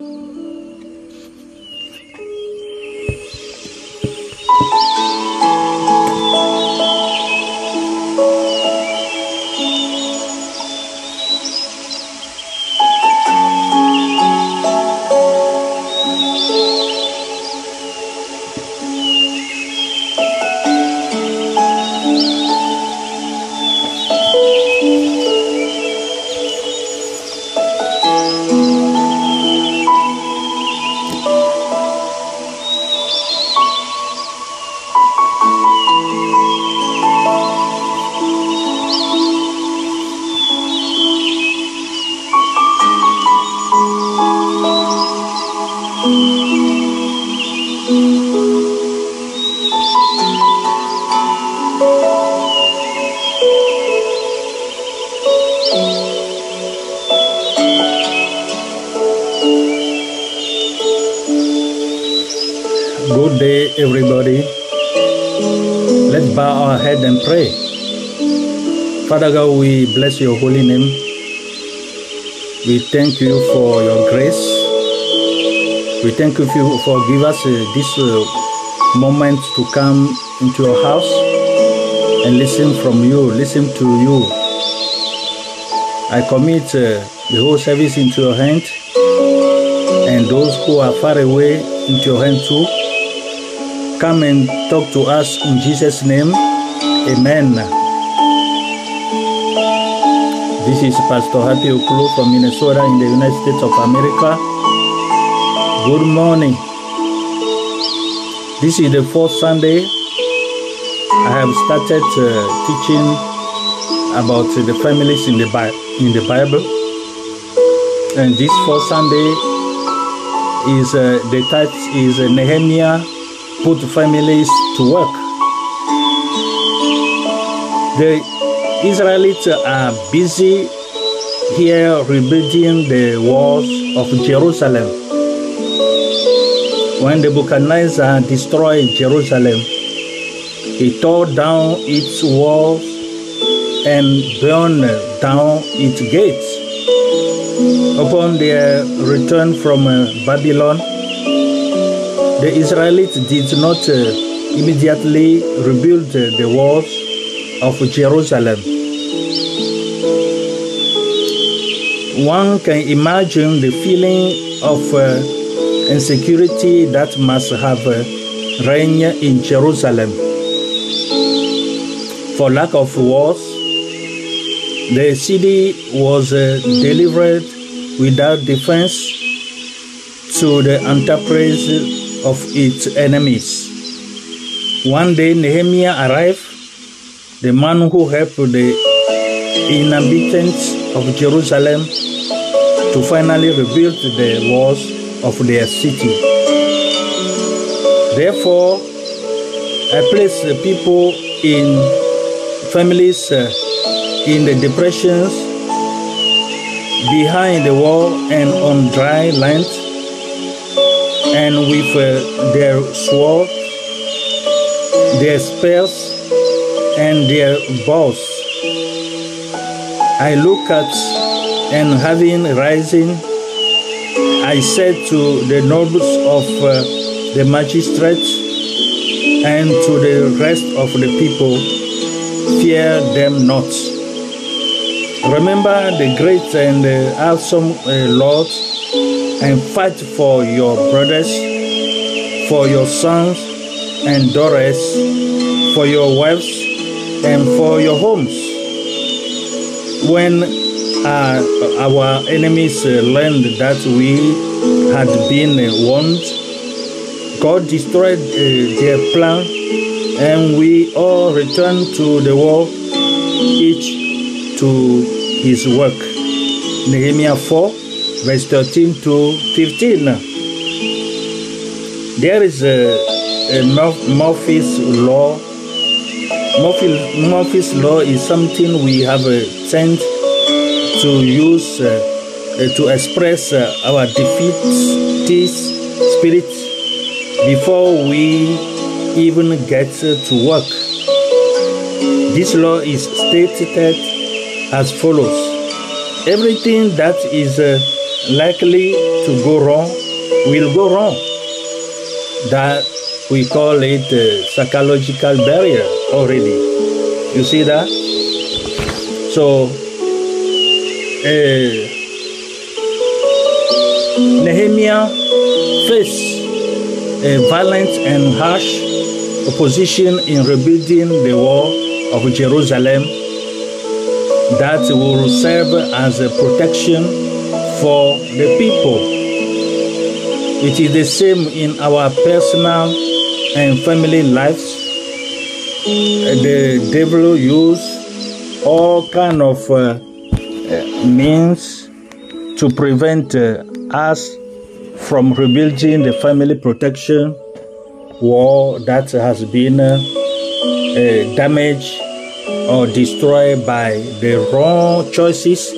Good Father we bless your holy name. We thank you for your grace. We thank you for, giving us uh, this uh, moment to come into your house and listen from you, listen to you. I commit uh, the whole service into your hand and those who are far away into your hand too. Come and talk to us in Jesus' name. Amen. This is Pastor Happy Okulu from Minnesota in the United States of America. Good morning. This is the fourth Sunday. I have started uh, teaching about uh, the families in the, Bi- in the Bible. And this fourth Sunday is uh, the title is uh, Nehemiah put families to work. The Israelites are busy here rebuilding the walls of Jerusalem. When Nebuchadnezzar destroyed Jerusalem, he tore down its walls and burned down its gates. Upon their return from uh, Babylon, the Israelites did not uh, immediately rebuild uh, the walls of Jerusalem. One can imagine the feeling of uh, insecurity that must have uh, reigned in Jerusalem. For lack of walls, the city was uh, delivered without defense to the enterprise of its enemies. One day Nehemiah arrived, the man who helped the inhabitants of Jerusalem to finally rebuild the walls of their city. Therefore, I place the people in families uh, in the depressions behind the wall and on dry land and with uh, their sword, their spears, and their bows. I look at and having risen, I said to the nobles of uh, the magistrates and to the rest of the people, fear them not. Remember the great and uh, awesome uh, Lord and fight for your brothers, for your sons and daughters, for your wives, and for your homes. When uh, our enemies uh, learned that we had been uh, warned, God destroyed uh, their plan, and we all returned to the war, each to his work. Nehemiah 4 verse 13 to 15. There is a, a Murphy's law. Murphy, Murphy's law is something we have uh, tend to use uh, uh, to express uh, our defeatist spirit before we even get uh, to work. This law is stated as follows everything that is uh, likely to go wrong will go wrong. That we call it a psychological barrier already. You see that? So, uh, Nehemiah faced a violent and harsh opposition in rebuilding the wall of Jerusalem that will serve as a protection for the people. It is the same in our personal and family lives. The devil use all kind of uh, means to prevent uh, us from rebuilding the family protection wall that has been uh, uh, damaged or destroyed by the wrong choices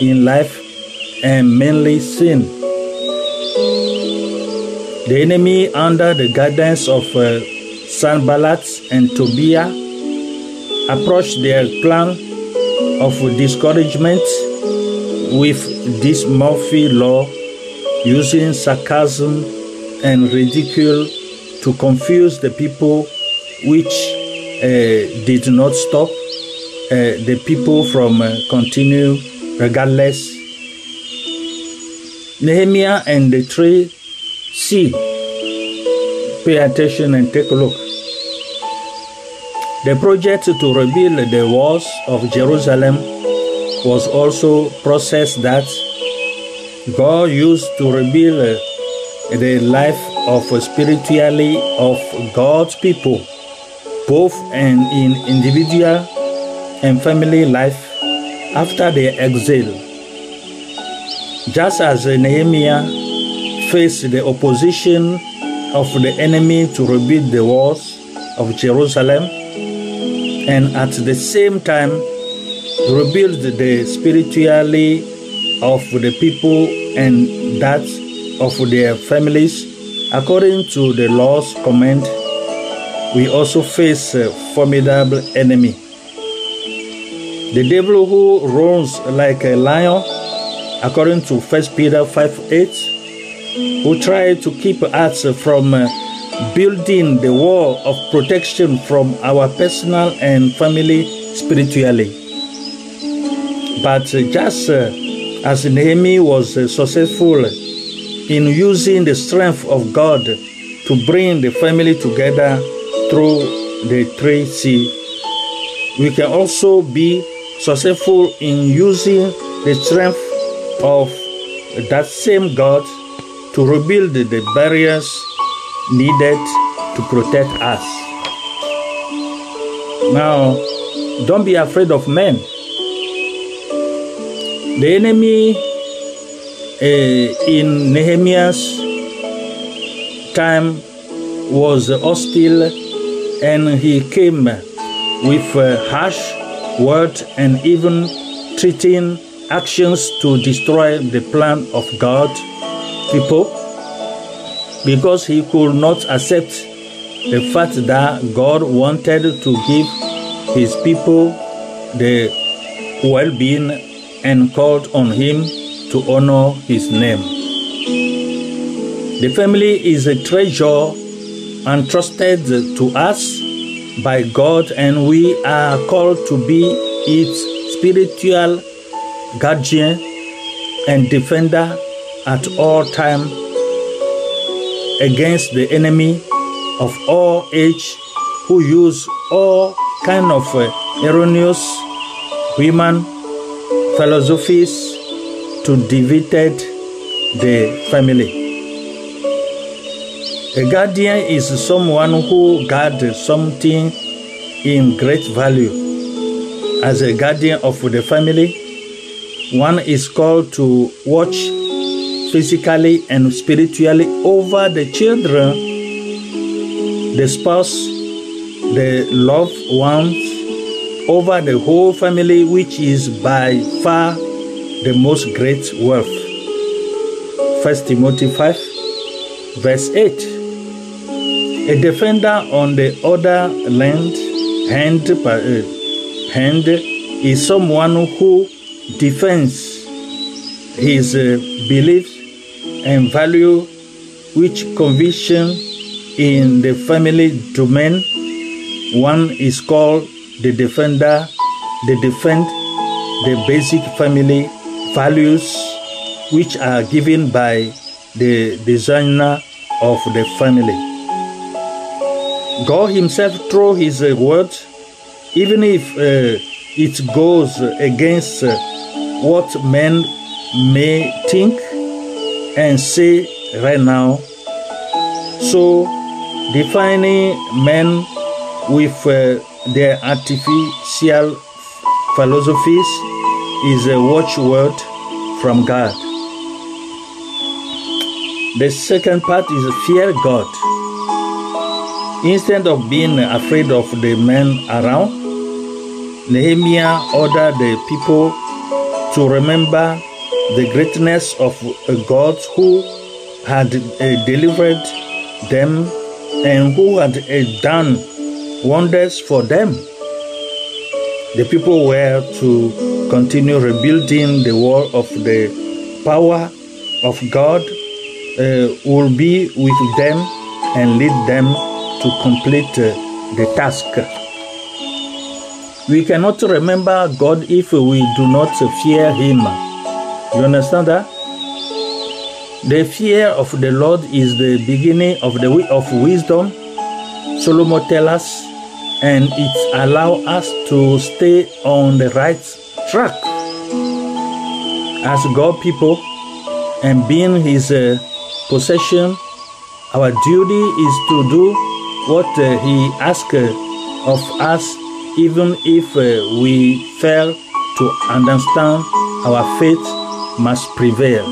in life and mainly sin. The enemy, under the guidance of uh, Sanballat and Tobiah, approached their plan of discouragement with this Murphy law, using sarcasm and ridicule to confuse the people, which uh, did not stop uh, the people from uh, continue regardless. Nehemiah and the three see, pay attention and take a look. The project to rebuild the walls of Jerusalem was also process that God used to rebuild the life of spiritually of God's people, both and in individual and family life after their exile. Just as Nehemiah faced the opposition of the enemy to rebuild the walls of Jerusalem, and at the same time rebuild the spiritually of the people and that of their families. According to the Lord's command we also face a formidable enemy. The devil who roars like a lion according to 1 peter 5 8 who tried to keep us from uh, building the wall of protection from our personal and family spiritually. But just uh, as Nehemiah was uh, successful in using the strength of God to bring the family together through the three C, we can also be successful in using the strength of that same God to rebuild the barriers needed to protect us. Now, don't be afraid of men. The enemy uh, in Nehemiah's time was hostile and he came with uh, harsh words and even treating actions to destroy the plan of God people because he could not accept the fact that God wanted to give his people the well-being and called on him to honor his name. The family is a treasure entrusted to us by God, and we are called to be its spiritual guardian and defender at all time against the enemy of all age who use all kind of uh, erroneous human philosophies to divide the family. A guardian is someone who guards something in great value. As a guardian of the family, one is called to watch physically and spiritually over the children, the spouse, the loved ones, over the whole family, which is by far the most great wealth. 1 Timothy 5, verse 8. A defender on the other land, hand, uh, hand is someone who defends his uh, beliefs and value which conviction in the family domain. One is called the defender the defend the basic family values which are given by the designer of the family. God himself through his uh, word even if uh, it goes against uh, what men may think and say right now. So, defining men with uh, their artificial philosophies is a watchword from God. The second part is fear God. Instead of being afraid of the men around, Nehemiah ordered the people to remember the greatness of a God who had uh, delivered them and who had uh, done wonders for them. The people were to continue rebuilding the wall of the power of God uh, will be with them and lead them to complete uh, the task. We cannot remember God if we do not fear Him. You understand that? The fear of the Lord is the beginning of the way of wisdom. Solomon tells us, and it allows us to stay on the right track. As God people and being His uh, possession, our duty is to do what uh, He asks of us even if uh, we fail to understand, our faith must prevail.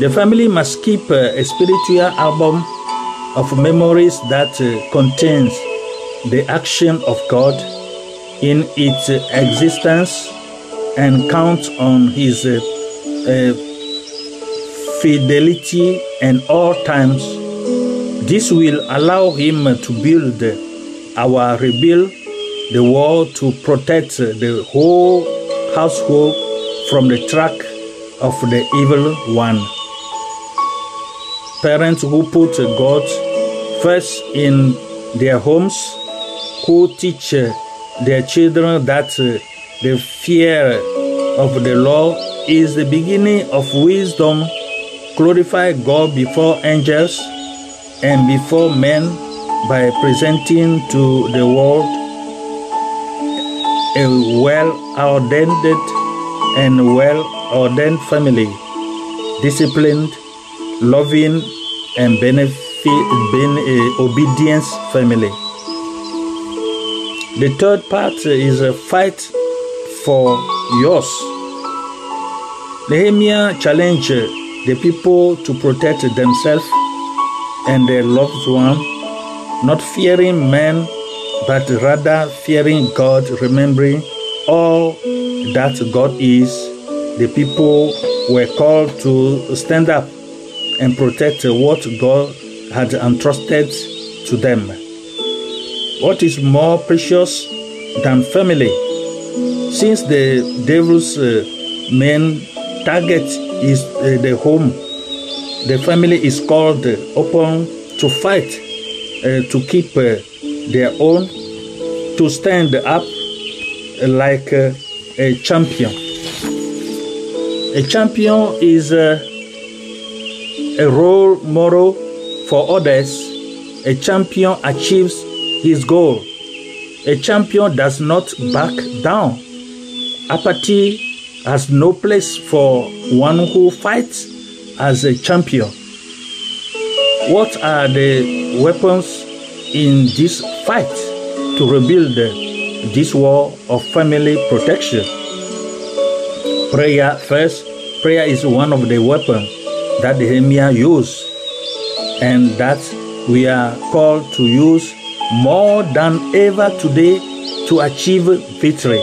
The family must keep a spiritual album of memories that uh, contains the action of God in its existence and count on His uh, uh, fidelity in all times. This will allow Him to build our rebuild the wall to protect the whole household from the track of the evil one. Parents who put God first in their homes, who teach their children that the fear of the law is the beginning of wisdom, glorify God before angels and before men by presenting to the world a well ordained and well ordained family, disciplined, loving, and benefit, ben, uh, obedience family. The third part is a fight for yours. Nehemiah challenged the people to protect themselves and their loved ones not fearing men, but rather fearing God, remembering all that God is. The people were called to stand up and protect what God had entrusted to them. What is more precious than family? Since the devil's uh, main target is uh, the home, the family is called upon to fight uh, to keep uh, their own, to stand up like uh, a champion. A champion is a role model for others. A champion achieves his goal. A champion does not back down. Apathy has no place for one who fights as a champion. What are the weapons in this fight to rebuild this wall of family protection? Prayer first. Prayer is one of the weapons that the Nehemiah used and that we are called to use more than ever today to achieve victory.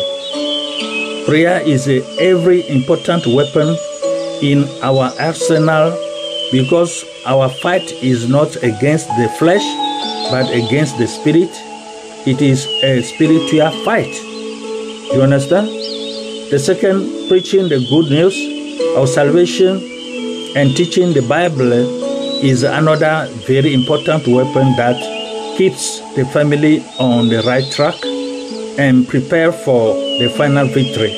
Prayer is every important weapon in our arsenal because our fight is not against the flesh but against the spirit. It is a spiritual fight. You understand? The second, preaching the good news of salvation and teaching the Bible is another very important weapon that keeps the family on the right track and prepare for the final victory.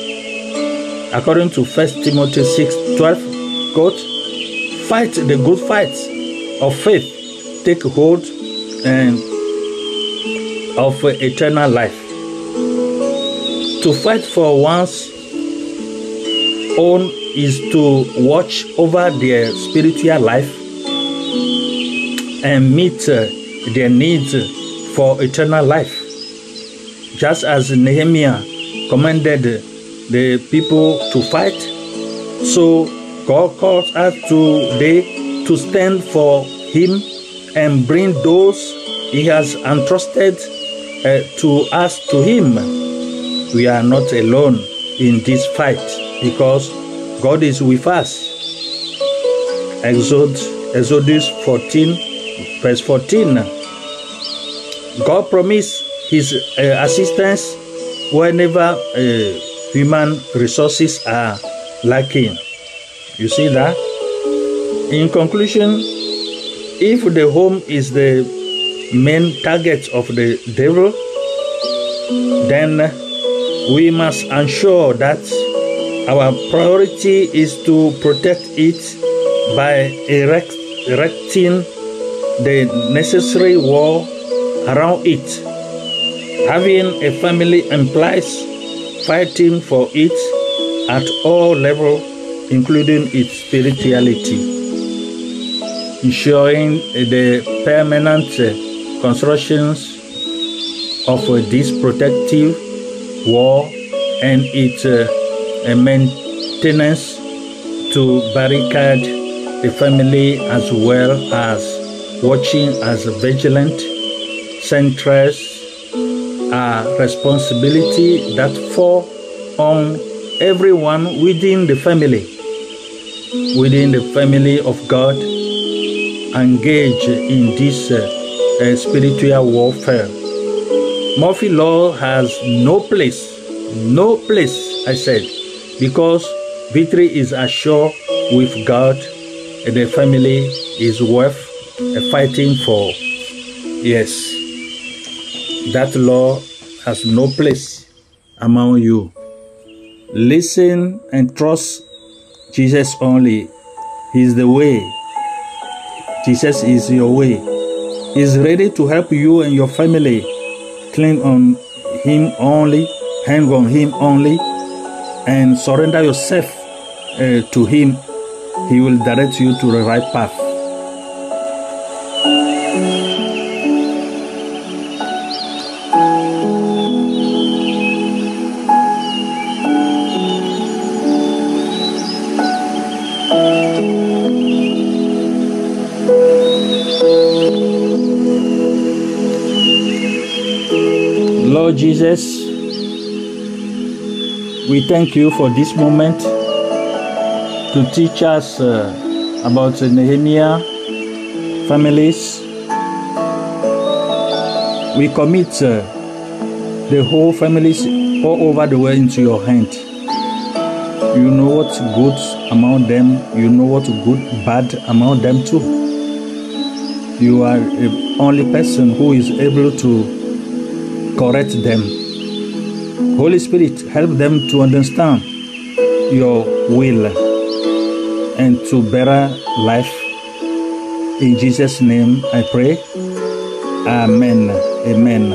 According to 1 Timothy 6 12, quote, fight the good fight of faith, take hold and of eternal life. To fight for one's own is to watch over their spiritual life and meet uh, their needs for eternal life. Just as Nehemiah commanded the people to fight, so God calls us today to stand for Him and bring those He has entrusted uh, to us to Him. We are not alone in this fight because God is with us. Exodus, Exodus 14, verse 14. God promised His uh, assistance whenever uh, human resources are lacking. You see that? In conclusion, if the home is the main targets of the devil, then we must ensure that our priority is to protect it by erect, erecting the necessary wall around it. Having a family implies fighting for it at all levels, including its spirituality. Ensuring the permanent constructions of this protective wall and its uh, maintenance to barricade the family as well as watching as vigilant centers are responsibility that fall on everyone within the family. Within the family of god engage in this uh, spiritual warfare murphy law has no place no place i said because victory is assured with god and the family is worth fighting for yes that law has no place among you. Listen and trust Jesus only. He is the way. Jesus is your way. Is ready to help you and your family. Cling on Him only, hang on Him only, and surrender yourself uh, to Him. He will direct you to the right path. Lord Jesus, we thank you for this moment to teach us uh, about the Nehemiah families. We commit uh, the whole families all over the world into your hand. You know what's good among them, you know what's good, bad among them too. You are the only person who is able to correct them. Holy Spirit, help them to understand your will and to better life. In Jesus' name I pray. Amen. Amen.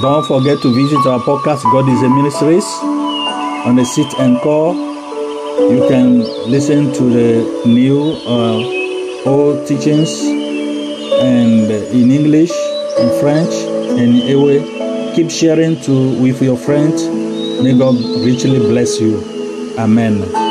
Don't forget to visit our podcast, God is a Ministries, on the sit and call. You can listen to the new uh, old teachings and uh, in English, in French, and in Ewe. Keep sharing to with your friends. May God richly bless you. Amen.